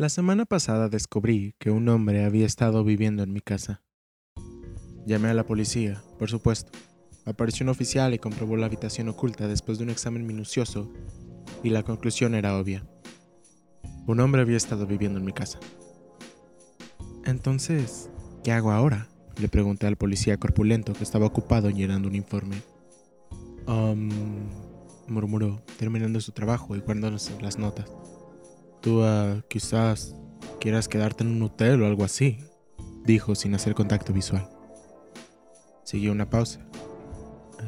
La semana pasada descubrí que un hombre había estado viviendo en mi casa. Llamé a la policía, por supuesto. Apareció un oficial y comprobó la habitación oculta después de un examen minucioso, y la conclusión era obvia. Un hombre había estado viviendo en mi casa. Entonces, ¿qué hago ahora? Le pregunté al policía corpulento que estaba ocupado llenando un informe. Um, murmuró, terminando su trabajo y guardándose las notas. Tú uh, quizás quieras quedarte en un hotel o algo así, dijo sin hacer contacto visual. Siguió una pausa.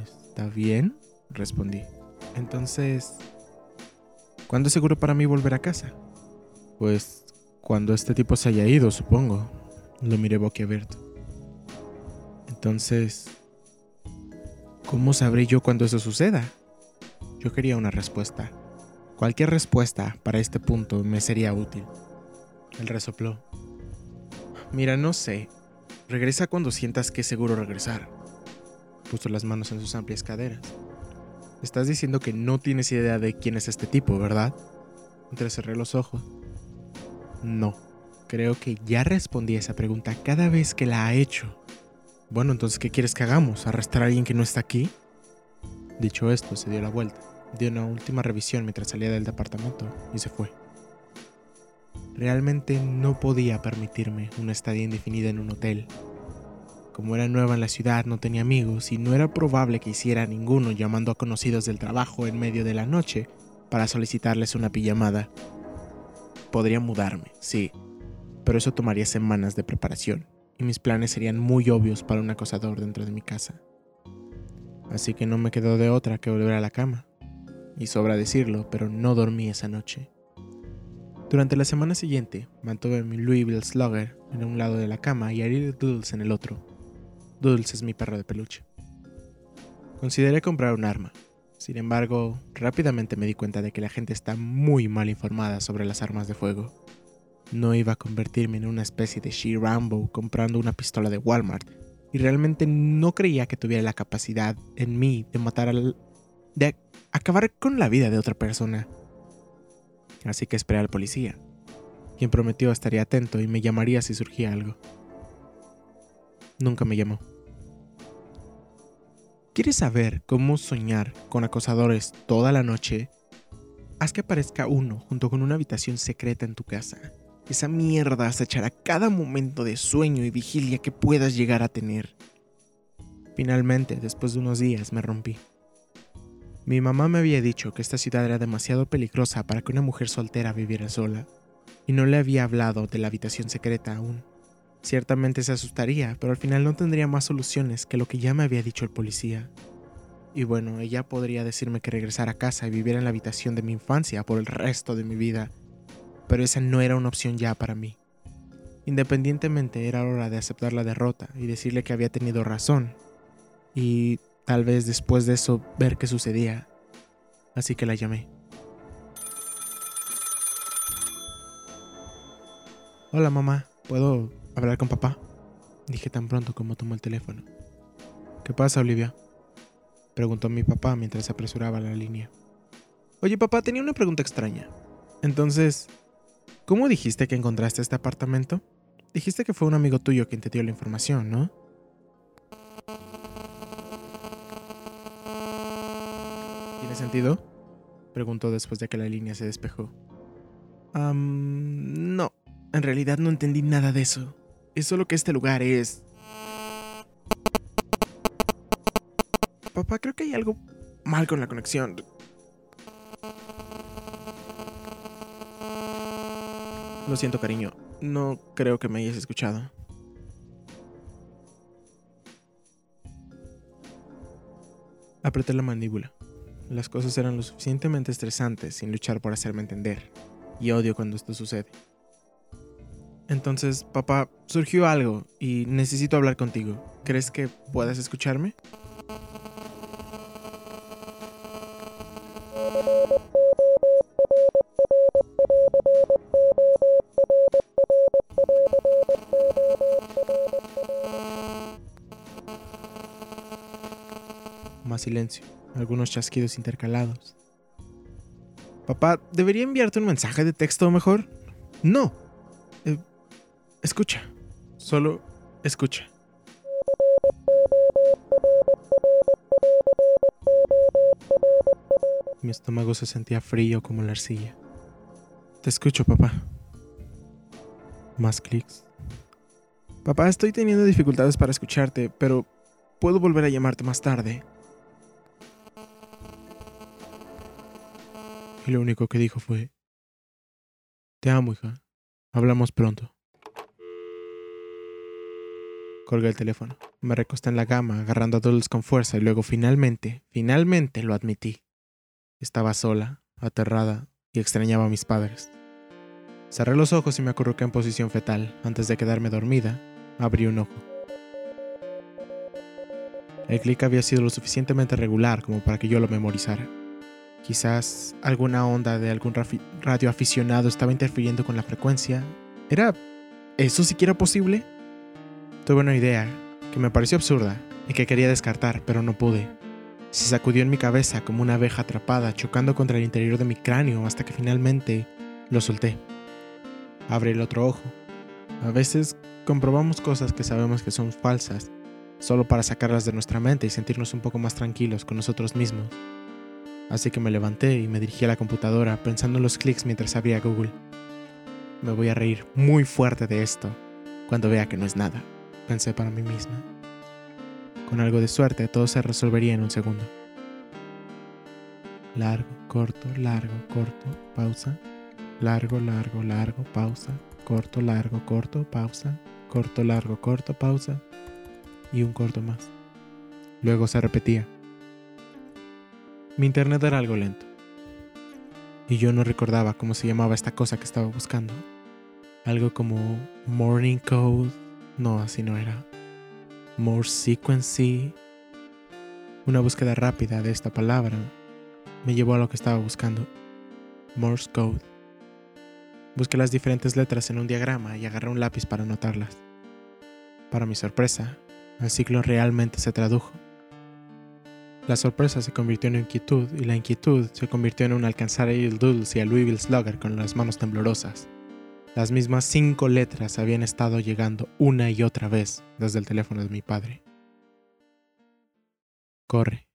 ¿Está bien? respondí. Entonces, ¿cuándo es seguro para mí volver a casa? Pues cuando este tipo se haya ido, supongo. Lo miré boquiabierto. Entonces, ¿cómo sabré yo cuando eso suceda? Yo quería una respuesta. Cualquier respuesta para este punto me sería útil. Él resopló. Mira, no sé. Regresa cuando sientas que es seguro regresar. Puso las manos en sus amplias caderas. Estás diciendo que no tienes idea de quién es este tipo, ¿verdad? Entrecerré los ojos. No. Creo que ya respondí a esa pregunta cada vez que la ha hecho. Bueno, entonces, ¿qué quieres que hagamos? ¿Arrestar a alguien que no está aquí? Dicho esto, se dio la vuelta dio una última revisión mientras salía del departamento y se fue. Realmente no podía permitirme una estadía indefinida en un hotel. Como era nueva en la ciudad, no tenía amigos y no era probable que hiciera ninguno llamando a conocidos del trabajo en medio de la noche para solicitarles una pijamada. Podría mudarme, sí, pero eso tomaría semanas de preparación y mis planes serían muy obvios para un acosador dentro de mi casa. Así que no me quedó de otra que volver a la cama y sobra decirlo, pero no dormí esa noche. Durante la semana siguiente, mantuve mi Louisville Slugger en un lado de la cama y a Doodles en el otro. Doodles es mi perro de peluche. Consideré comprar un arma. Sin embargo, rápidamente me di cuenta de que la gente está muy mal informada sobre las armas de fuego. No iba a convertirme en una especie de She Rambo comprando una pistola de Walmart, y realmente no creía que tuviera la capacidad en mí de matar al... de acabar con la vida de otra persona. Así que esperé al policía, quien prometió estaría atento y me llamaría si surgía algo. Nunca me llamó. ¿Quieres saber cómo soñar con acosadores toda la noche? Haz que aparezca uno junto con una habitación secreta en tu casa. Esa mierda acechará cada momento de sueño y vigilia que puedas llegar a tener. Finalmente, después de unos días, me rompí. Mi mamá me había dicho que esta ciudad era demasiado peligrosa para que una mujer soltera viviera sola, y no le había hablado de la habitación secreta aún. Ciertamente se asustaría, pero al final no tendría más soluciones que lo que ya me había dicho el policía. Y bueno, ella podría decirme que regresara a casa y viviera en la habitación de mi infancia por el resto de mi vida, pero esa no era una opción ya para mí. Independientemente era hora de aceptar la derrota y decirle que había tenido razón, y Tal vez después de eso ver qué sucedía. Así que la llamé. Hola mamá, ¿puedo hablar con papá? Dije tan pronto como tomó el teléfono. ¿Qué pasa, Olivia? Preguntó mi papá mientras apresuraba la línea. Oye papá, tenía una pregunta extraña. Entonces, ¿cómo dijiste que encontraste este apartamento? Dijiste que fue un amigo tuyo quien te dio la información, ¿no? Sentido? Preguntó después de que la línea se despejó. no, en realidad no entendí nada de eso. Es solo que este lugar es... Papá, creo que hay algo mal con la conexión. Lo siento, cariño. No creo que me hayas escuchado. Apreté la mandíbula. Las cosas eran lo suficientemente estresantes sin luchar por hacerme entender, y odio cuando esto sucede. Entonces, papá, surgió algo y necesito hablar contigo. ¿Crees que puedas escucharme? Más silencio algunos chasquidos intercalados. Papá, ¿debería enviarte un mensaje de texto mejor? No, escucha. Solo escucha. Mi estómago se sentía frío como la arcilla. Te escucho, papá. Más clics. Papá, estoy teniendo dificultades para escucharte, pero puedo volver a llamarte más tarde. Y lo único que dijo fue, Te amo, hija. Hablamos pronto. Colgué el teléfono. Me recosté en la cama, agarrando a Dulles con fuerza y luego finalmente, finalmente lo admití. Estaba sola, aterrada y extrañaba a mis padres. Cerré los ojos y me acurruqué en posición fetal. Antes de quedarme dormida, abrí un ojo. El clic había sido lo suficientemente regular como para que yo lo memorizara. Quizás alguna onda de algún radio aficionado estaba interfiriendo con la frecuencia. ¿Era eso siquiera posible? Tuve una idea que me pareció absurda y que quería descartar, pero no pude. Se sacudió en mi cabeza como una abeja atrapada, chocando contra el interior de mi cráneo hasta que finalmente lo solté. Abrí el otro ojo. A veces comprobamos cosas que sabemos que son falsas, solo para sacarlas de nuestra mente y sentirnos un poco más tranquilos con nosotros mismos. Así que me levanté y me dirigí a la computadora pensando en los clics mientras abría Google. Me voy a reír muy fuerte de esto cuando vea que no es nada, pensé para mí misma. Con algo de suerte todo se resolvería en un segundo. Largo, corto, largo, corto, pausa. Largo, largo, largo, pausa. Corto, largo, corto, pausa. Corto, largo, corto, pausa. Y un corto más. Luego se repetía. Mi internet era algo lento. Y yo no recordaba cómo se llamaba esta cosa que estaba buscando. Algo como Morning Code. No, así no era. More Sequency. Una búsqueda rápida de esta palabra me llevó a lo que estaba buscando. Morse Code. Busqué las diferentes letras en un diagrama y agarré un lápiz para anotarlas. Para mi sorpresa, el ciclo realmente se tradujo. La sorpresa se convirtió en inquietud y la inquietud se convirtió en un alcanzar a Il Dulce y a Louisville Slugger con las manos temblorosas. Las mismas cinco letras habían estado llegando una y otra vez desde el teléfono de mi padre. Corre.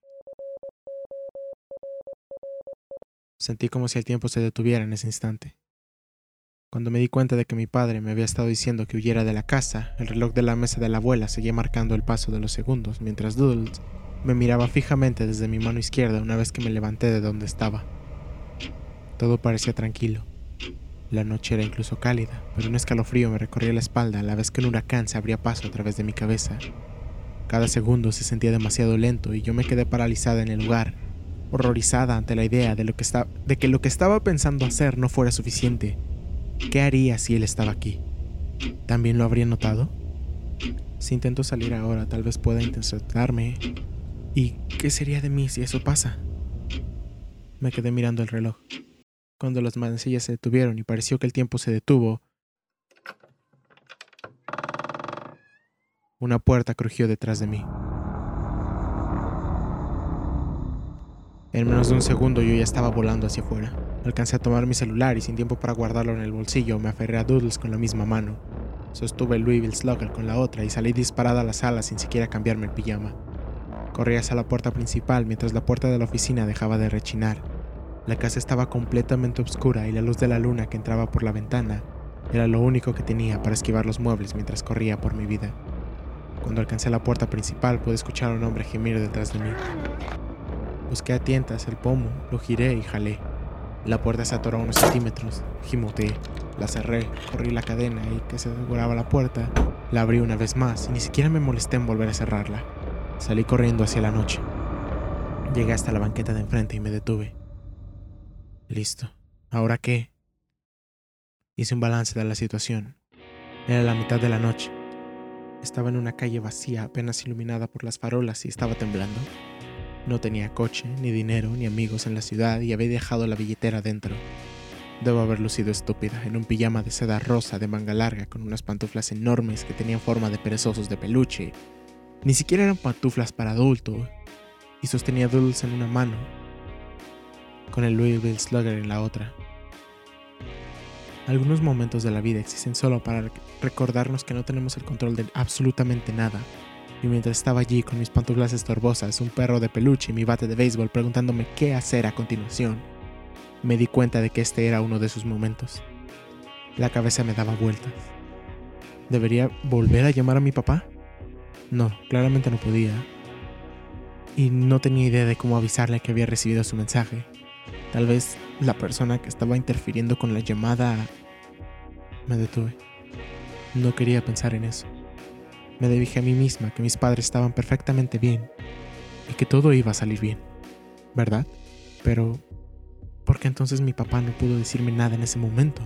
Sentí como si el tiempo se detuviera en ese instante. Cuando me di cuenta de que mi padre me había estado diciendo que huyera de la casa, el reloj de la mesa de la abuela seguía marcando el paso de los segundos, mientras Doodles me miraba fijamente desde mi mano izquierda una vez que me levanté de donde estaba. Todo parecía tranquilo. La noche era incluso cálida, pero un escalofrío me recorría la espalda a la vez que un huracán se abría paso a través de mi cabeza. Cada segundo se sentía demasiado lento y yo me quedé paralizada en el lugar, horrorizada ante la idea de, lo que de que lo que estaba pensando hacer no fuera suficiente. ¿Qué haría si él estaba aquí? ¿También lo habría notado? Si intento salir ahora, tal vez pueda interceptarme ¿Y qué sería de mí si eso pasa? Me quedé mirando el reloj. Cuando las manecillas se detuvieron y pareció que el tiempo se detuvo, una puerta crujió detrás de mí. En menos de un segundo yo ya estaba volando hacia afuera. Alcancé a tomar mi celular y sin tiempo para guardarlo en el bolsillo me aferré a Doodles con la misma mano. Sostuve el Louisville Slugger con la otra y salí disparada a la sala sin siquiera cambiarme el pijama. Corrí hacia la puerta principal mientras la puerta de la oficina dejaba de rechinar. La casa estaba completamente oscura y la luz de la luna que entraba por la ventana era lo único que tenía para esquivar los muebles mientras corría por mi vida. Cuando alcancé la puerta principal pude escuchar a un hombre gemir detrás de mí. Busqué a tientas el pomo, lo giré y jalé. La puerta se atoró a unos centímetros, gimoteé, la cerré, corrí la cadena y que se aseguraba la puerta, la abrí una vez más y ni siquiera me molesté en volver a cerrarla. Salí corriendo hacia la noche. Llegué hasta la banqueta de enfrente y me detuve. Listo. ¿Ahora qué? Hice un balance de la situación. Era la mitad de la noche. Estaba en una calle vacía, apenas iluminada por las farolas y estaba temblando. No tenía coche, ni dinero, ni amigos en la ciudad y había dejado la billetera dentro. Debo haber lucido estúpida, en un pijama de seda rosa de manga larga con unas pantuflas enormes que tenían forma de perezosos de peluche ni siquiera eran pantuflas para adulto, y sostenía Doodles en una mano, con el Louisville Slugger en la otra. Algunos momentos de la vida existen solo para recordarnos que no tenemos el control de absolutamente nada. Y mientras estaba allí con mis pantuflas estorbosas, un perro de peluche y mi bate de béisbol preguntándome qué hacer a continuación, me di cuenta de que este era uno de esos momentos. La cabeza me daba vueltas. ¿Debería volver a llamar a mi papá? No, claramente no podía. Y no tenía idea de cómo avisarle que había recibido su mensaje. Tal vez la persona que estaba interfiriendo con la llamada... Me detuve. No quería pensar en eso. Me dije a mí misma que mis padres estaban perfectamente bien y que todo iba a salir bien, ¿verdad? Pero, ¿por qué entonces mi papá no pudo decirme nada en ese momento?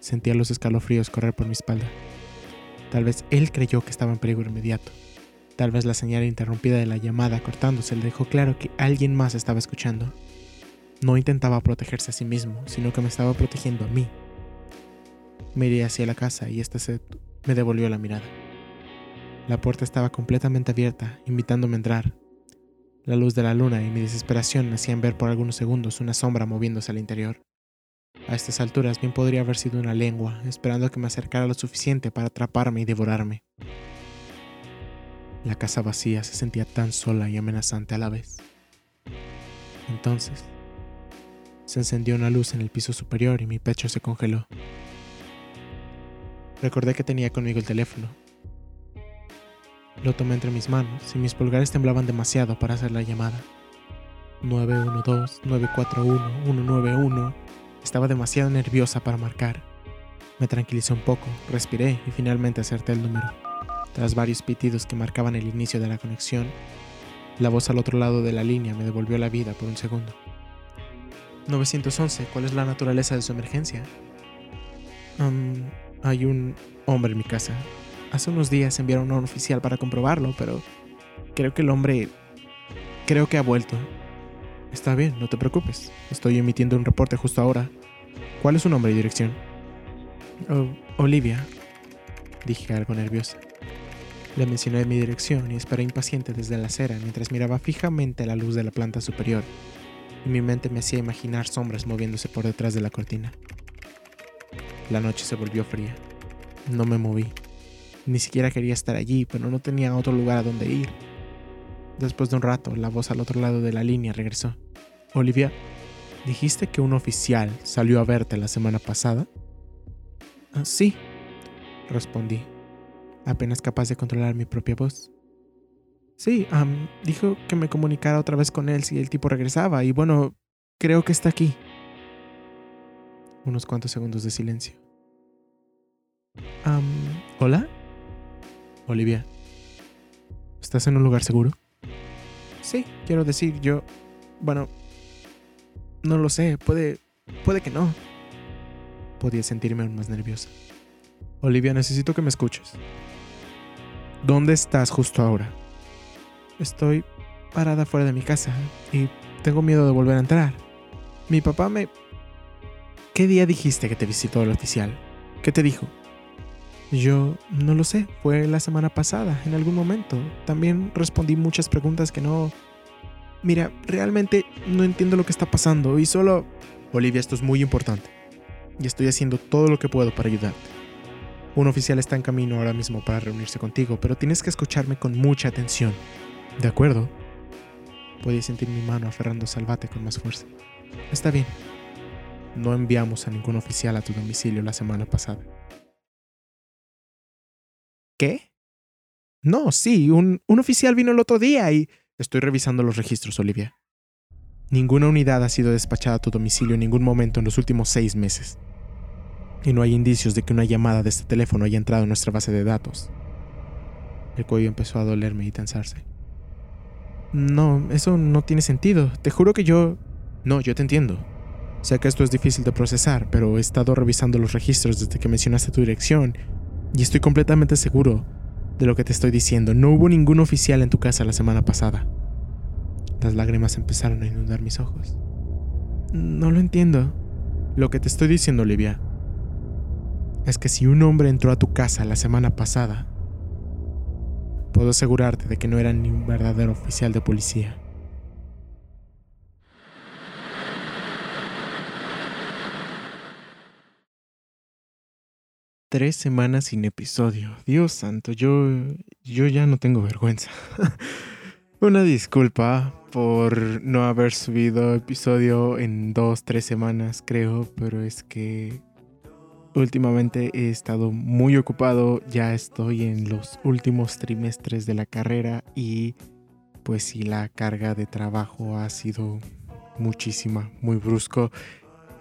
Sentía los escalofríos correr por mi espalda. Tal vez él creyó que estaba en peligro inmediato. Tal vez la señal interrumpida de la llamada cortándose le dejó claro que alguien más estaba escuchando. No intentaba protegerse a sí mismo, sino que me estaba protegiendo a mí. Miré hacia la casa y esta se me devolvió la mirada. La puerta estaba completamente abierta, invitándome a entrar. La luz de la luna y mi desesperación me hacían ver por algunos segundos una sombra moviéndose al interior. A estas alturas bien podría haber sido una lengua, esperando que me acercara lo suficiente para atraparme y devorarme. La casa vacía se sentía tan sola y amenazante a la vez. Entonces, se encendió una luz en el piso superior y mi pecho se congeló. Recordé que tenía conmigo el teléfono. Lo tomé entre mis manos y mis pulgares temblaban demasiado para hacer la llamada. 912-941-191. Estaba demasiado nerviosa para marcar. Me tranquilicé un poco, respiré y finalmente acerté el número. Tras varios pitidos que marcaban el inicio de la conexión, la voz al otro lado de la línea me devolvió la vida por un segundo. 911, ¿cuál es la naturaleza de su emergencia? hay un hombre en mi casa. Hace unos días enviaron a un oficial para comprobarlo, pero creo que el hombre... Creo que ha vuelto. Está bien, no te preocupes. Estoy emitiendo un reporte justo ahora. ¿Cuál es su nombre y dirección? Oh, Olivia, dije algo nerviosa. Le mencioné mi dirección y esperé impaciente desde la acera mientras miraba fijamente la luz de la planta superior, y mi mente me hacía imaginar sombras moviéndose por detrás de la cortina. La noche se volvió fría. No me moví. Ni siquiera quería estar allí, pero no tenía otro lugar a donde ir. Después de un rato, la voz al otro lado de la línea regresó. Olivia, ¿dijiste que un oficial salió a verte la semana pasada? Ah, sí, respondí, apenas capaz de controlar mi propia voz. Sí, dijo que me comunicara otra vez con él si el tipo regresaba, y bueno, creo que está aquí unos cuantos segundos de silencio. ¿Hola? Olivia. ¿Estás en un lugar seguro? Sí, quiero decir, yo... Bueno... No lo sé, puede... Puede que no. Podía sentirme aún más nerviosa. Olivia, necesito que me escuches. ¿Dónde estás justo ahora? Estoy parada fuera de mi casa y tengo miedo de volver a entrar. Mi papá me ¿Qué día dijiste que te visitó el oficial? ¿Qué te dijo? Yo no lo sé, fue la semana pasada, en algún momento. También respondí muchas preguntas que no... Mira, realmente no entiendo lo que está pasando y solo... Olivia, esto es muy importante. Y estoy haciendo todo lo que puedo para ayudarte. Un oficial está en camino ahora mismo para reunirse contigo, pero tienes que escucharme con mucha atención. ¿De acuerdo? Podía sentir mi mano aferrando Salvate con más fuerza. Está bien, no enviamos a ningún oficial a tu domicilio la semana pasada. ¿Qué? No, sí, un, un oficial vino el otro día y... Estoy revisando los registros, Olivia. Ninguna unidad ha sido despachada a tu domicilio en ningún momento en los últimos seis meses. Y no hay indicios de que una llamada de este teléfono haya entrado en nuestra base de datos. El cuello empezó a dolerme y tensarse. No, eso no tiene sentido. Te juro que yo... No, yo te entiendo. Sé que esto es difícil de procesar, pero he estado revisando los registros desde que mencionaste tu dirección y estoy completamente seguro de lo que te estoy diciendo. No hubo ningún oficial en tu casa la semana pasada. Las lágrimas empezaron a inundar mis ojos. No lo entiendo. Lo que te estoy diciendo, Olivia, es que si un hombre entró a tu casa la semana pasada, puedo asegurarte de que no era ni un verdadero oficial de policía. Tres semanas sin episodio. Dios santo, yo, yo ya no tengo vergüenza. Una disculpa por no haber subido episodio en dos, tres semanas, creo, pero es que últimamente he estado muy ocupado, ya estoy en los últimos trimestres de la carrera y pues sí, la carga de trabajo ha sido muchísima, muy brusco.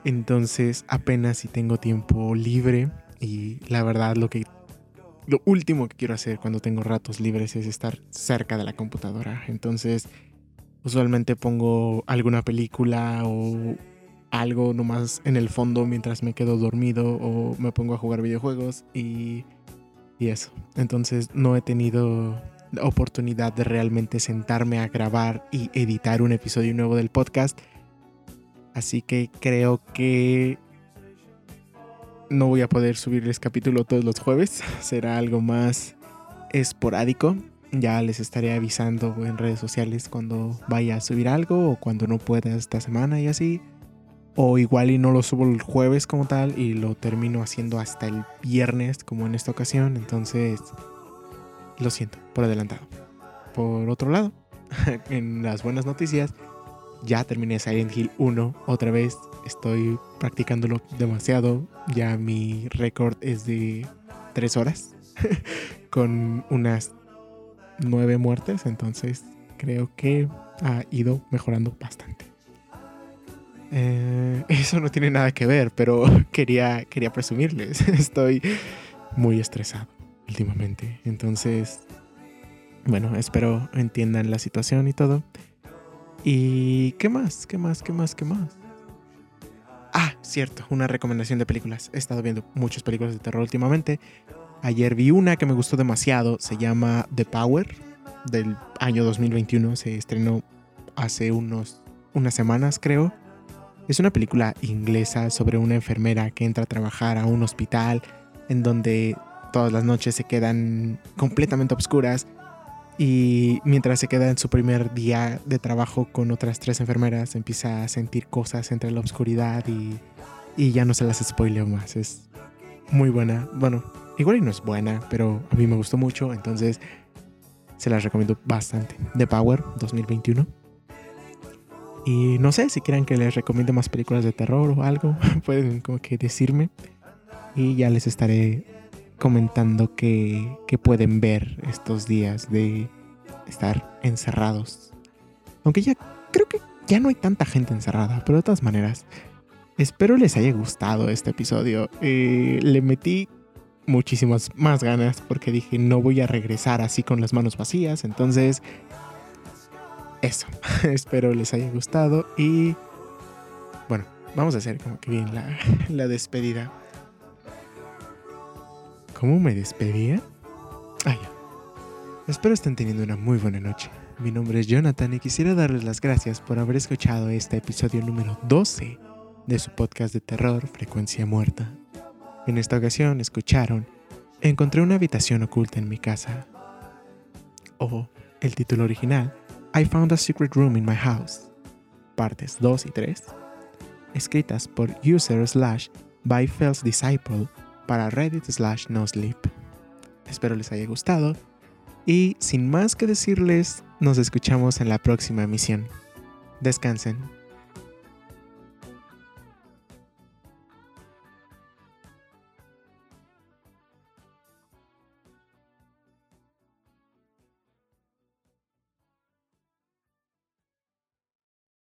Entonces apenas si tengo tiempo libre y la verdad lo que lo último que quiero hacer cuando tengo ratos libres es estar cerca de la computadora. Entonces usualmente pongo alguna película o algo nomás en el fondo mientras me quedo dormido o me pongo a jugar videojuegos y, y eso. Entonces no he tenido la oportunidad de realmente sentarme a grabar y editar un episodio nuevo del podcast Así que creo que no voy a poder subirles capítulo todos los jueves. Será algo más esporádico. Ya les estaré avisando en redes sociales cuando vaya a subir algo o cuando no pueda esta semana y así. O igual y no lo subo el jueves como tal y lo termino haciendo hasta el viernes como en esta ocasión. Entonces, lo siento por adelantado. Por otro lado, en las buenas noticias, ya terminé Silent Hill 1 otra vez. Estoy practicándolo demasiado. Ya mi récord es de 3 horas. con unas 9 muertes. Entonces creo que ha ido mejorando bastante. Eh, eso no tiene nada que ver, pero quería, quería presumirles. Estoy muy estresado últimamente. Entonces, bueno, espero entiendan la situación y todo. ¿Y qué más? ¿Qué más? ¿Qué más? ¿Qué más? Ah, cierto, una recomendación de películas. He estado viendo muchas películas de terror últimamente. Ayer vi una que me gustó demasiado. Se llama The Power, del año 2021. Se estrenó hace unos, unas semanas, creo. Es una película inglesa sobre una enfermera que entra a trabajar a un hospital en donde todas las noches se quedan completamente oscuras y mientras se queda en su primer día de trabajo con otras tres enfermeras, empieza a sentir cosas entre la oscuridad y, y ya no se las spoileo más. Es muy buena. Bueno, igual no es buena, pero a mí me gustó mucho, entonces se las recomiendo bastante. The Power 2021. Y no sé si quieren que les recomiende más películas de terror o algo, pueden como que decirme. Y ya les estaré comentando que, pueden ver estos días de estar encerrados. Aunque ya creo que ya no hay tanta gente encerrada, pero de todas maneras, espero les haya gustado este episodio. Eh, le metí muchísimas más ganas porque dije no voy a regresar así con las manos vacías. Entonces, eso. espero les haya gustado y bueno, vamos a hacer como que bien la, la despedida. ¿Cómo me despedía? Ah, ya. Espero estén teniendo una muy buena noche. Mi nombre es Jonathan y quisiera darles las gracias por haber escuchado este episodio número 12 de su podcast de terror Frecuencia Muerta. En esta ocasión escucharon Encontré una habitación oculta en mi casa. O el título original I Found a Secret Room in My House. Partes 2 y 3. Escritas por user slash by Disciple para Reddit slash no sleep. Espero les haya gustado y sin más que decirles, nos escuchamos en la próxima emisión. Descansen.